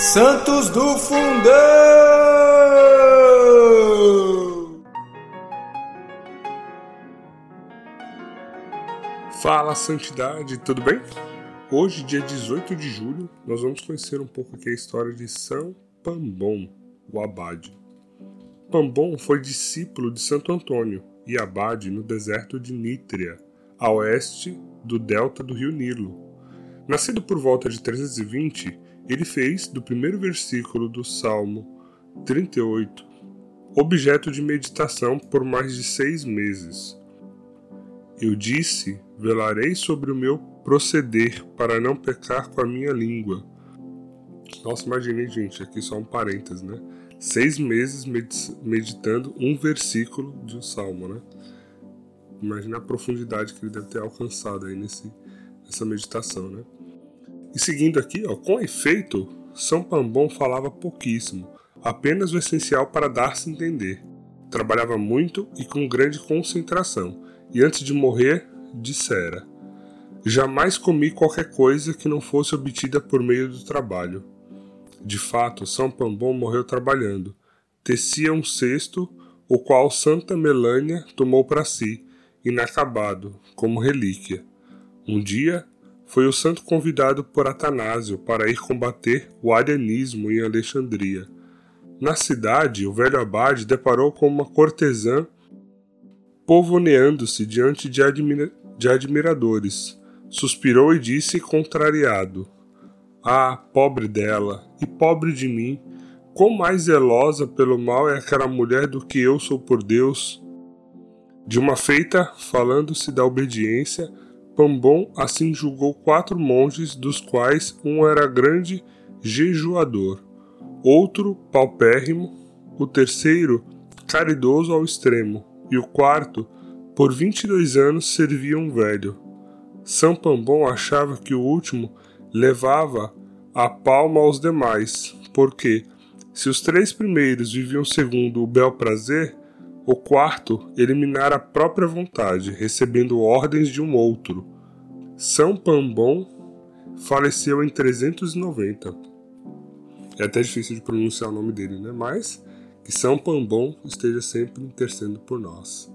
Santos do Fundão! Fala Santidade, tudo bem? Hoje, dia 18 de julho, nós vamos conhecer um pouco aqui a história de São Pambon, o abade. Pambon foi discípulo de Santo Antônio e abade no deserto de Nítria, a oeste do delta do rio Nilo. Nascido por volta de 320, ele fez do primeiro versículo do Salmo 38 objeto de meditação por mais de seis meses. Eu disse: velarei sobre o meu proceder para não pecar com a minha língua. Nossa, imaginei, gente, aqui só um parênteses, né? Seis meses meditando um versículo de um salmo, né? Imagina a profundidade que ele deve ter alcançado aí nesse, nessa meditação, né? E seguindo aqui, ó, com efeito, São Pambon falava pouquíssimo, apenas o essencial para dar-se entender. Trabalhava muito e com grande concentração, e antes de morrer, dissera: Jamais comi qualquer coisa que não fosse obtida por meio do trabalho. De fato, São Pambon morreu trabalhando. Tecia um cesto, o qual Santa Melânia tomou para si, inacabado, como relíquia. Um dia, foi o santo convidado por Atanásio para ir combater o arianismo em Alexandria. Na cidade, o velho abade deparou com uma cortesã povoneando-se diante de, admira de admiradores. Suspirou e disse, contrariado: Ah, pobre dela, e pobre de mim, quão mais zelosa pelo mal é aquela mulher do que eu sou por Deus. De uma feita, falando-se da obediência, Pambon assim julgou quatro monges, dos quais um era grande jejuador, outro paupérrimo, o terceiro caridoso ao extremo, e o quarto, por vinte e dois anos, servia um velho. São Pambon achava que o último levava a palma aos demais, porque, se os três primeiros viviam segundo o bel prazer, o quarto eliminara a própria vontade, recebendo ordens de um outro. São Pambon faleceu em 390. É até difícil de pronunciar o nome dele, né? Mas que São Pambon esteja sempre intercedendo por nós.